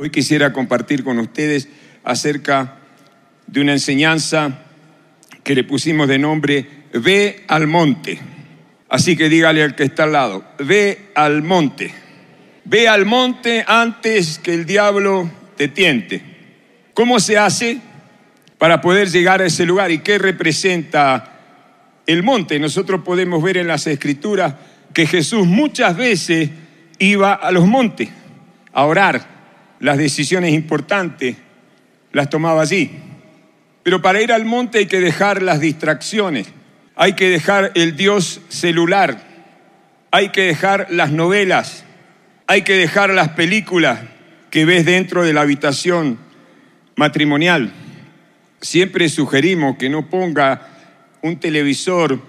Hoy quisiera compartir con ustedes acerca de una enseñanza que le pusimos de nombre Ve al monte. Así que dígale al que está al lado, ve al monte. Ve al monte antes que el diablo te tiente. ¿Cómo se hace para poder llegar a ese lugar y qué representa el monte? Nosotros podemos ver en las escrituras que Jesús muchas veces iba a los montes a orar las decisiones importantes las tomaba allí. Pero para ir al monte hay que dejar las distracciones, hay que dejar el Dios celular, hay que dejar las novelas, hay que dejar las películas que ves dentro de la habitación matrimonial. Siempre sugerimos que no ponga un televisor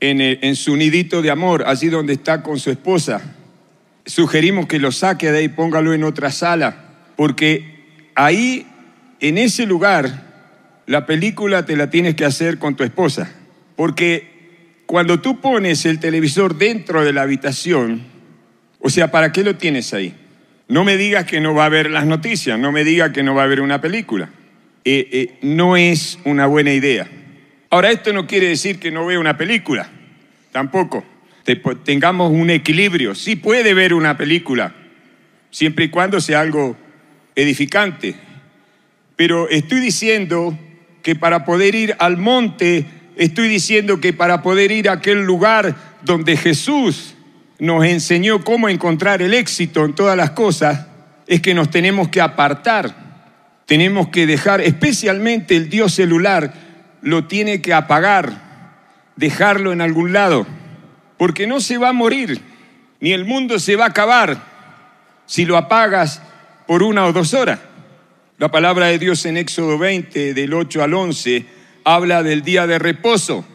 en, en, su nidito de amor, allí donde está con su esposa. Sugerimos que lo saque de ahí, póngalo en otra sala porque ahí, en ese lugar, la película te la tienes que hacer con tu esposa. Porque cuando tú pones el televisor dentro de la habitación, o sea, ¿para qué lo tienes ahí? No me digas que no va a haber las noticias, no me digas que no va a haber una película. Eh, eh, no es una buena idea. Ahora, esto no quiere decir que no vea una película, tampoco. tengamos un equilibrio. Sí puede ver una película, siempre y cuando sea algo edificante. Pero estoy diciendo que para poder ir al monte, estoy diciendo que para poder ir a aquel lugar donde Jesús nos enseñó cómo encontrar el éxito en todas las cosas, es que nos tenemos que apartar. Tenemos que dejar, especialmente el Dios celular, lo tiene que apagar, dejarlo en algún lado, porque no se va a morir, ni el mundo se va a acabar si lo apagas por una o dos horas. La palabra de Dios en Éxodo 20, del 8 al 11, habla del día de reposo.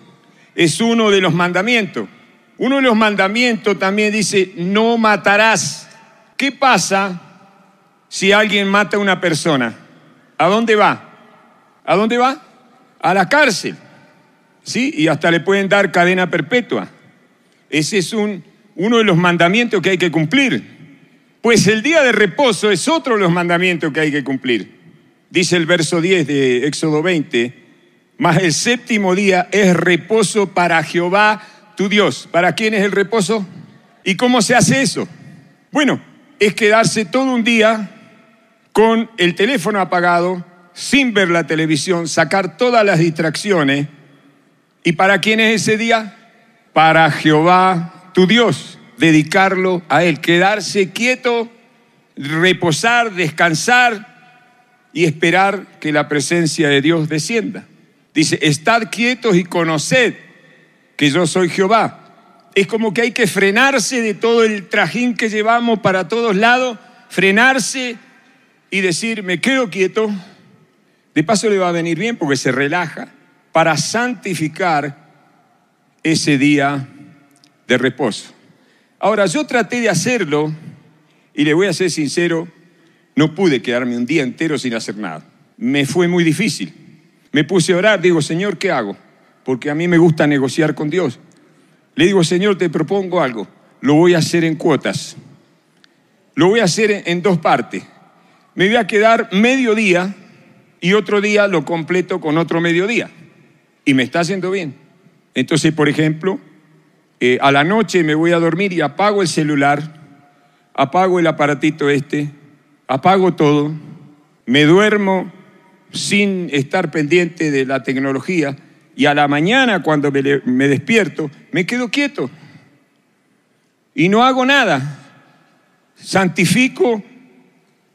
Es uno de los mandamientos. Uno de los mandamientos también dice, no matarás. ¿Qué pasa si alguien mata a una persona? ¿A dónde va? ¿A dónde va? A la cárcel. ¿Sí? Y hasta le pueden dar cadena perpetua. Ese es un, uno de los mandamientos que hay que cumplir. Pues el día de reposo es otro de los mandamientos que hay que cumplir. Dice el verso 10 de Éxodo 20, mas el séptimo día es reposo para Jehová tu Dios. ¿Para quién es el reposo? ¿Y cómo se hace eso? Bueno, es quedarse todo un día con el teléfono apagado, sin ver la televisión, sacar todas las distracciones. ¿Y para quién es ese día? Para Jehová tu Dios dedicarlo a Él, quedarse quieto, reposar, descansar y esperar que la presencia de Dios descienda. Dice, estad quietos y conoced que yo soy Jehová. Es como que hay que frenarse de todo el trajín que llevamos para todos lados, frenarse y decir, me quedo quieto. De paso le va a venir bien porque se relaja para santificar ese día de reposo. Ahora, yo traté de hacerlo y le voy a ser sincero, no pude quedarme un día entero sin hacer nada. Me fue muy difícil. Me puse a orar, digo, Señor, ¿qué hago? Porque a mí me gusta negociar con Dios. Le digo, Señor, te propongo algo. Lo voy a hacer en cuotas. Lo voy a hacer en dos partes. Me voy a quedar medio día y otro día lo completo con otro mediodía. Y me está haciendo bien. Entonces, por ejemplo, eh, a la noche me voy a dormir y apago el celular, apago el aparatito este, apago todo, me duermo sin estar pendiente de la tecnología y a la mañana cuando me, me despierto me quedo quieto y no hago nada. Santifico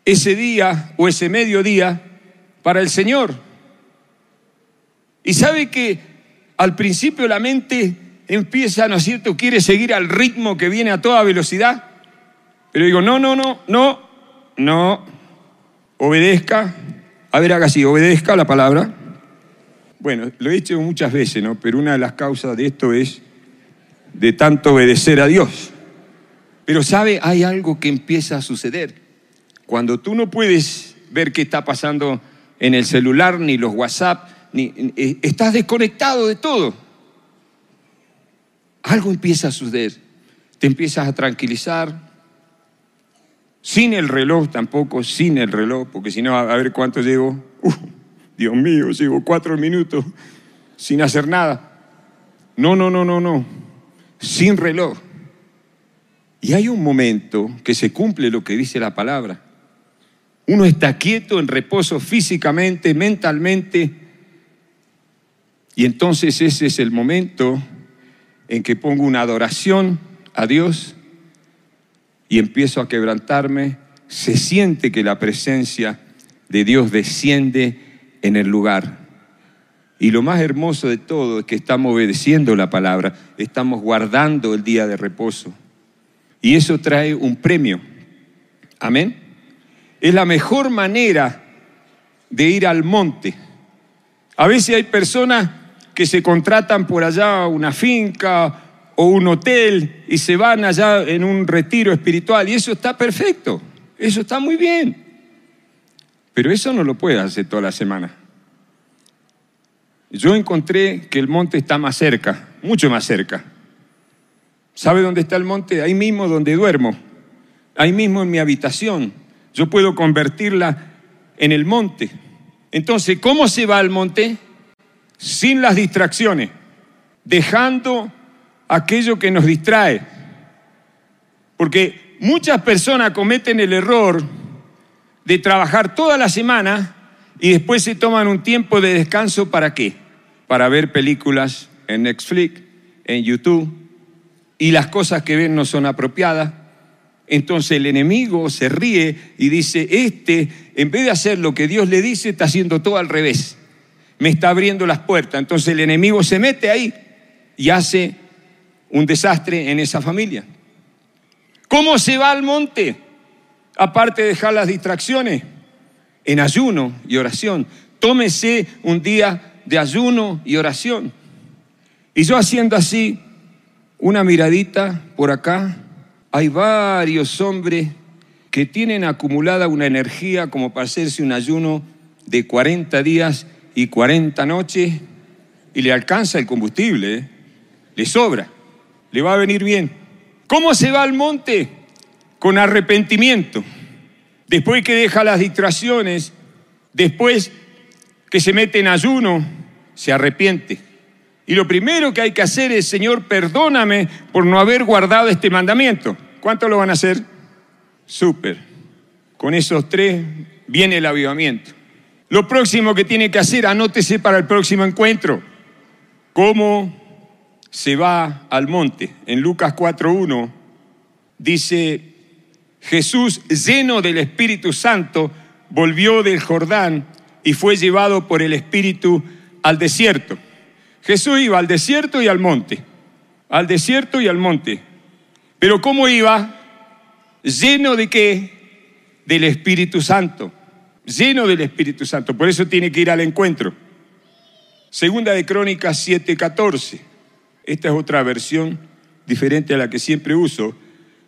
ese día o ese mediodía para el Señor. Y sabe que al principio la mente empieza, ¿no es cierto?, quiere seguir al ritmo que viene a toda velocidad. Pero digo, no, no, no, no, no, obedezca. A ver, haga así, obedezca la palabra. Bueno, lo he dicho muchas veces, ¿no? Pero una de las causas de esto es de tanto obedecer a Dios. Pero sabe, hay algo que empieza a suceder. Cuando tú no puedes ver qué está pasando en el celular, ni los WhatsApp, ni, eh, estás desconectado de todo algo empieza a suceder. Te empiezas a tranquilizar, sin el reloj tampoco, sin el reloj, porque si no, a ver cuánto llego. Uh, Dios mío, llevo cuatro minutos sin hacer nada. No, no, no, no, no, sin reloj. Y hay un momento que se cumple lo que dice la palabra. Uno está quieto, en reposo físicamente, mentalmente, y entonces ese es el momento en que pongo una adoración a Dios y empiezo a quebrantarme, se siente que la presencia de Dios desciende en el lugar. Y lo más hermoso de todo es que estamos obedeciendo la palabra, estamos guardando el día de reposo. Y eso trae un premio. Amén. Es la mejor manera de ir al monte. A veces hay personas que se contratan por allá una finca o un hotel y se van allá en un retiro espiritual y eso está perfecto, eso está muy bien. Pero eso no lo puedes hacer toda la semana. Yo encontré que el monte está más cerca, mucho más cerca. ¿Sabe dónde está el monte? Ahí mismo donde duermo, ahí mismo en mi habitación. Yo puedo convertirla en el monte. Entonces, ¿cómo se va al monte? Sin las distracciones, dejando aquello que nos distrae. Porque muchas personas cometen el error de trabajar toda la semana y después se toman un tiempo de descanso para qué? Para ver películas en Netflix, en YouTube, y las cosas que ven no son apropiadas. Entonces el enemigo se ríe y dice, este, en vez de hacer lo que Dios le dice, está haciendo todo al revés me está abriendo las puertas. Entonces el enemigo se mete ahí y hace un desastre en esa familia. ¿Cómo se va al monte? Aparte de dejar las distracciones, en ayuno y oración. Tómese un día de ayuno y oración. Y yo haciendo así una miradita por acá, hay varios hombres que tienen acumulada una energía como para hacerse un ayuno de 40 días y 40 noches y le alcanza el combustible, ¿eh? le sobra, le va a venir bien. ¿Cómo se va al monte? Con arrepentimiento. Después que deja las distracciones, después que se mete en ayuno, se arrepiente. Y lo primero que hay que hacer es, Señor, perdóname por no haber guardado este mandamiento. ¿Cuánto lo van a hacer? Súper. Con esos tres viene el avivamiento. Lo próximo que tiene que hacer, anótese para el próximo encuentro. ¿Cómo se va al monte? En Lucas 4.1 dice, Jesús, lleno del Espíritu Santo, volvió del Jordán y fue llevado por el Espíritu al desierto. Jesús iba al desierto y al monte, al desierto y al monte. Pero ¿cómo iba? Lleno de qué? Del Espíritu Santo lleno del Espíritu Santo. Por eso tiene que ir al encuentro. Segunda de Crónicas 7:14. Esta es otra versión diferente a la que siempre uso.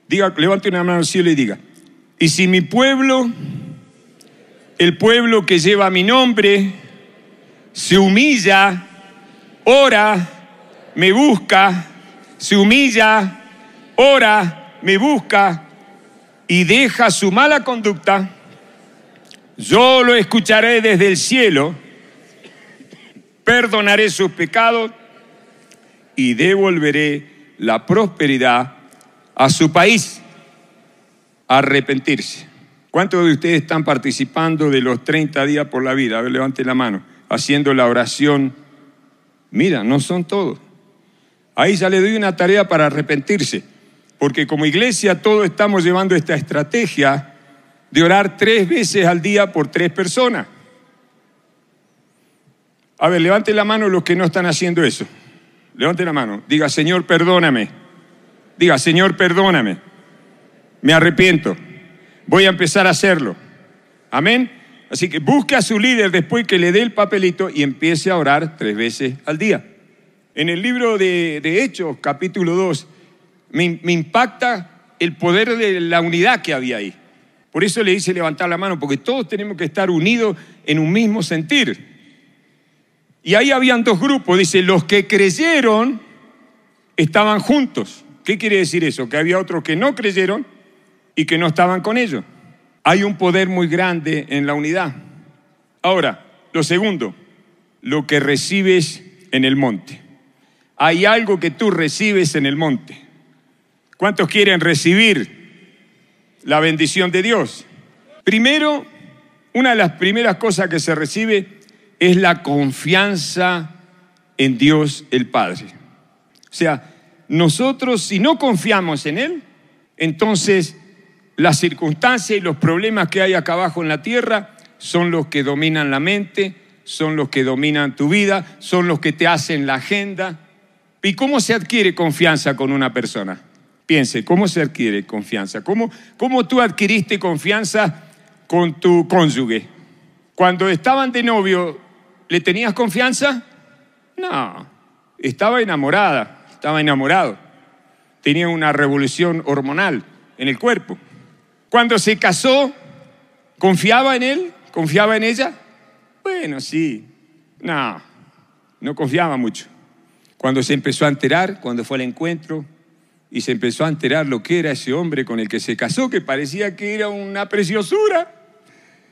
Diga, levante una mano al cielo y diga, y si mi pueblo, el pueblo que lleva mi nombre, se humilla, ora, me busca, se humilla, ora, me busca y deja su mala conducta, yo lo escucharé desde el cielo, perdonaré sus pecados y devolveré la prosperidad a su país. Arrepentirse. ¿Cuántos de ustedes están participando de los 30 días por la vida? A ver, levante la mano. Haciendo la oración. Mira, no son todos. Ahí ya le doy una tarea para arrepentirse. Porque como iglesia todos estamos llevando esta estrategia de orar tres veces al día por tres personas. A ver, levante la mano los que no están haciendo eso. Levante la mano. Diga, Señor, perdóname. Diga, Señor, perdóname. Me arrepiento. Voy a empezar a hacerlo. Amén. Así que busque a su líder después que le dé el papelito y empiece a orar tres veces al día. En el libro de, Hechos, capítulo 2, me, me impacta el poder de la unidad que había ahí. Por eso le hice levantar la mano, porque todos tenemos que estar unidos en un mismo sentir. Y ahí habían dos grupos, dice, los que creyeron estaban juntos. ¿Qué quiere decir eso? Que había otros que no creyeron y que no estaban con ellos. Hay un poder muy grande en la unidad. Ahora, lo segundo, lo que recibes en el monte. Hay algo que tú recibes en el monte. ¿Cuántos quieren recibir la bendición de Dios? Primero, una de las primeras cosas que se recibe es la confianza en Dios el Padre. O sea, nosotros si no confiamos en Él, entonces las circunstancias y los problemas que hay acá abajo en la tierra son los que dominan la mente, son los que dominan tu vida, son los que te hacen la agenda. ¿Y cómo se adquiere confianza con una persona? Piense, ¿cómo se adquiere confianza? ¿Cómo, cómo tú adquiriste confianza con tu cónyuge? Cuando estaban de novio, ¿le tenías confianza? No, estaba enamorada, estaba enamorado. Tenía una revolución hormonal en el cuerpo. Cuando se casó, ¿confiaba en él? ¿Confiaba en ella? Bueno, sí. No, no confiaba mucho. Cuando se empezó a enterar, cuando fue al encuentro, y se empezó a enterar lo que era ese hombre con el que se casó, que parecía que era una preciosura.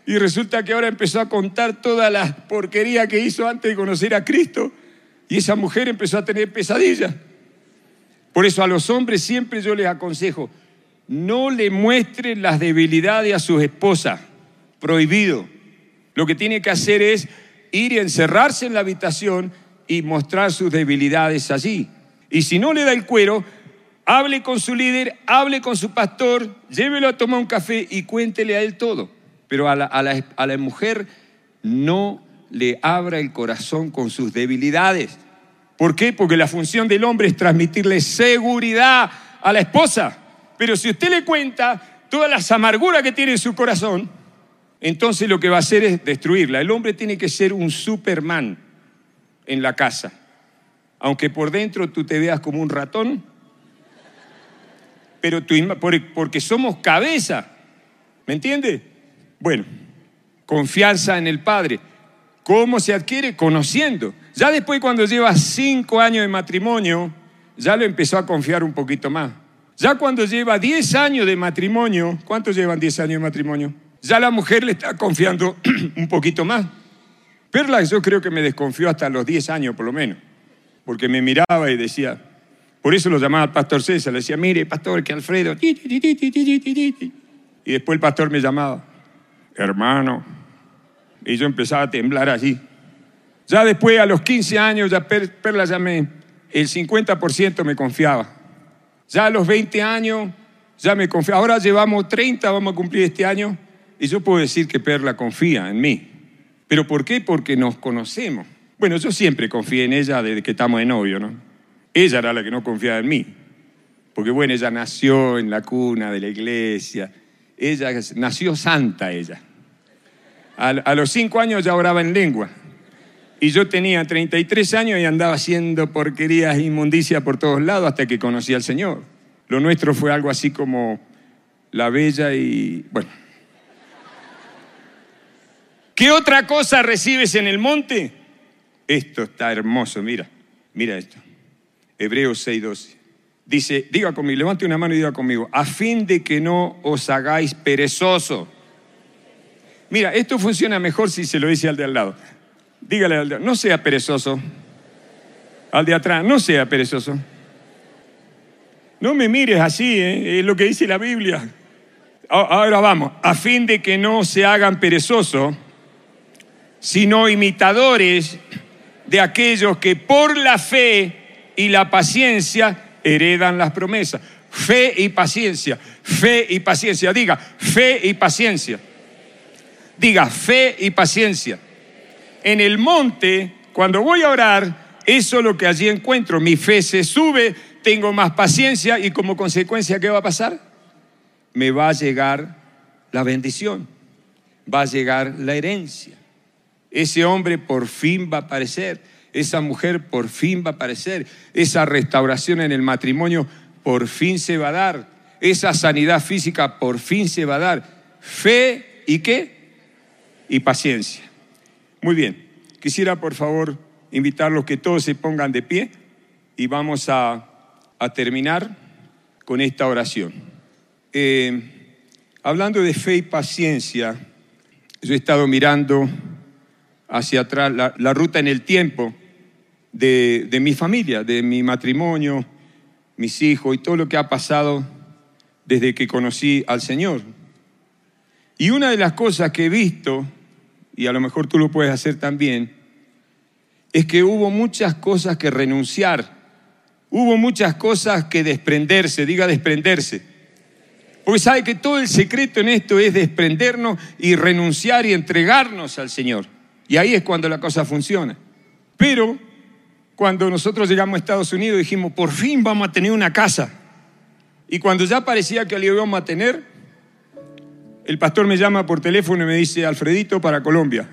Y resulta que ahora empezó a contar toda la porquería que hizo antes de conocer a Cristo. Y esa mujer empezó a tener pesadillas. Por eso a los hombres siempre yo les aconsejo, no le muestren las debilidades a sus esposas. Prohibido. Lo que tiene que hacer es ir y encerrarse en la habitación y mostrar sus debilidades allí. Y si no le da el cuero, hable con su líder, hable con su pastor, llévelo a tomar un café y cuéntele a él todo. Pero a la, mujer no le abra el corazón con sus debilidades. ¿Por qué? Porque la función del hombre es transmitirle seguridad a la esposa. Pero si usted le cuenta todas las amarguras que tiene en su corazón, entonces lo que va a hacer es destruirla. El hombre tiene que ser un Superman en la casa. Aunque por dentro tú te veas como un ratón, pero porque somos cabeza. ¿Me entiende? Bueno, confianza en el Padre. ¿Cómo se adquiere? Conociendo. Ya después cuando lleva cinco años de matrimonio, ya lo empezó a confiar un poquito más. Ya cuando lleva diez años de matrimonio, ¿cuántos llevan diez años de matrimonio? Ya la mujer le está confiando un poquito más. Perla yo creo que me desconfió hasta los diez años por lo menos, porque me miraba y decía, por eso lo llamaba Pastor César. Le decía, mire, pastor, que Alfredo. Y después el pastor me llamaba, hermano. Y yo empezaba a temblar así. Ya después, a los 15 años, ya Perla llamé, el 50% me confiaba. Ya a los 20 años, ya me confiaba. Ahora llevamos 30, vamos a cumplir este año. Y yo puedo decir que Perla confía en mí. ¿Pero por qué? Porque nos conocemos. Bueno, yo siempre confié en ella desde que estamos de novio, ¿no? Ella era la que no confiaba en mí. Porque bueno, ella nació en la cuna de la iglesia. Ella nació santa, ella. A, los cinco años ya oraba en lengua. Y yo tenía 33 años y andaba haciendo porquerías, inmundicias por todos lados hasta que conocí al Señor. Lo nuestro fue algo así como la bella y... Bueno. ¿Qué otra cosa recibes en el monte? Esto está hermoso, mira, mira esto. Hebreos 6:12. Dice, diga conmigo, levante una mano y diga conmigo, a fin de que no os hagáis perezoso. Mira, esto funciona mejor si se lo dice al de al lado. Dígale al de no sea perezoso. Al de atrás, no sea perezoso. No me mires así, ¿eh? es lo que dice la Biblia. Ahora vamos, a fin de que no se hagan perezosos, sino imitadores de aquellos que por la fe y la paciencia heredan las promesas. Fe y paciencia, fe y paciencia. Diga, fe y paciencia. Diga, fe y paciencia. En el monte, cuando voy a orar, eso es lo que allí encuentro. Mi fe se sube, tengo más paciencia y como consecuencia, ¿qué va a pasar? Me va a llegar la bendición, va a llegar la herencia. Ese hombre por fin va a aparecer esa mujer por fin va a aparecer, esa restauración en el matrimonio por fin se va a dar, esa sanidad física por fin se va a dar. Fe y qué? Y paciencia. Muy bien, quisiera por favor invitarlos que todos se pongan de pie y vamos a, terminar con esta oración. Eh, hablando de fe y paciencia, yo he estado mirando hacia atrás la ruta en el tiempo de, mi familia, de mi matrimonio, mis hijos y todo lo que ha pasado desde que conocí al Señor. Y una de las cosas que he visto, y a lo mejor tú lo puedes hacer también, es que hubo muchas cosas que renunciar, hubo muchas cosas que desprenderse, diga desprenderse. Porque sabe que todo el secreto en esto es desprendernos y renunciar y entregarnos al Señor. Y ahí es cuando la cosa funciona. Pero cuando nosotros llegamos a Estados Unidos dijimos, por fin vamos a tener una casa. Y cuando ya parecía que la íbamos a tener, el pastor me llama por teléfono y me dice, Alfredito, para Colombia.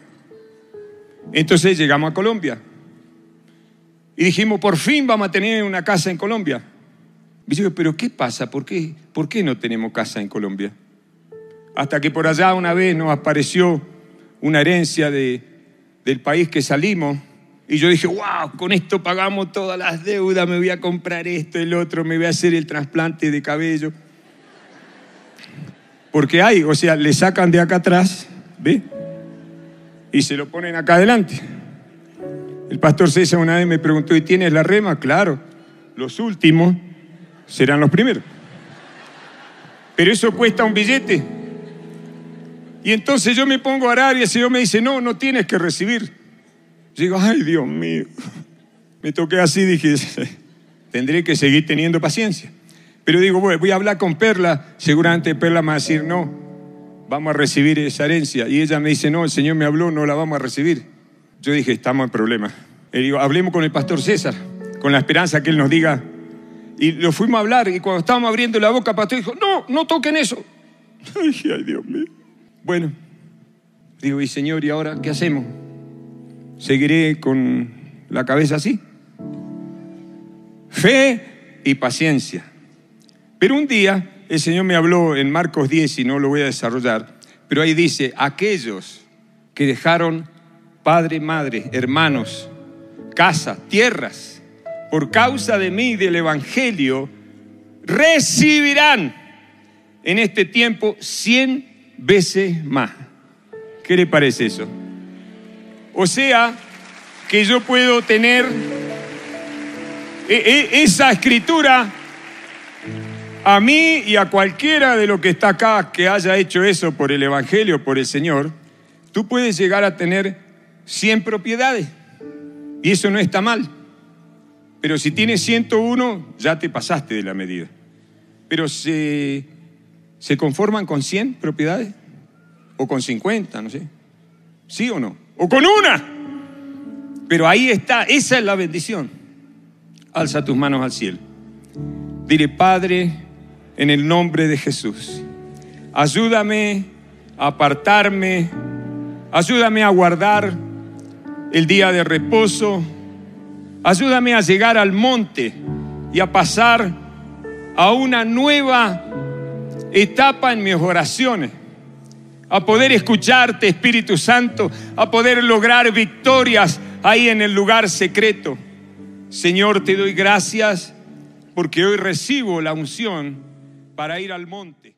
Entonces llegamos a Colombia. Y dijimos, por fin vamos a tener una casa en Colombia. Y digo, pero ¿qué pasa? ¿Por qué, ¿Por qué no tenemos casa en Colombia? Hasta que por allá una vez nos apareció una herencia de, del país que salimos. Y yo dije, wow, con esto pagamos todas las deudas, me voy a comprar esto, el otro, me voy a hacer el trasplante de cabello. Porque hay, o sea, le sacan de acá atrás, ¿ve? Y se lo ponen acá adelante. El pastor César una vez me preguntó, ¿y tienes la rema? Claro, los últimos serán los primeros. Pero eso cuesta un billete. Y entonces yo me pongo a orar y el Señor me dice, no, no tienes que recibir. Digo, ay Dios mío. Me toqué así, dije, tendré que seguir teniendo paciencia. Pero digo, voy a hablar con Perla, seguramente Perla me va a decir, no, vamos a recibir esa herencia. Y ella me dice, no, el Señor me habló, no la vamos a recibir. Yo dije, estamos en problema. Le digo, hablemos con el pastor César, con la esperanza que él nos diga. Y lo fuimos a hablar y cuando estábamos abriendo la boca, el pastor dijo, no, no toquen eso. Ay, ay, Dios mío. Bueno, digo, y Señor, ¿y ahora qué hacemos? ¿Seguiré con la cabeza así? Fe y paciencia. Pero un día el Señor me habló en Marcos 10 y no lo voy a desarrollar, pero ahí dice, aquellos que dejaron padre, madre, hermanos, casa, tierras, por causa de mí y del Evangelio, recibirán en este tiempo cien veces más. ¿Qué le parece eso? O sea, que yo puedo tener e, e, esa escritura a mí y a cualquiera de lo que está acá que haya hecho eso por el Evangelio, por el Señor, tú puedes llegar a tener 100 propiedades. Y eso no está mal. Pero si tienes 101, ya te pasaste de la medida. Pero se, se conforman con 100 propiedades. O con 50, no sé. ¿Sí o no? O con una. Pero ahí está, esa es la bendición. Alza tus manos al cielo. Dile, Padre, en el nombre de Jesús. Ayúdame a apartarme, ayúdame a guardar el día de reposo, ayúdame a llegar al monte y a pasar a una nueva etapa en mis oraciones, a poder escucharte, Espíritu Santo, a poder lograr victorias ahí en el lugar secreto. Señor, te doy gracias porque hoy recibo la unción para ir al monte.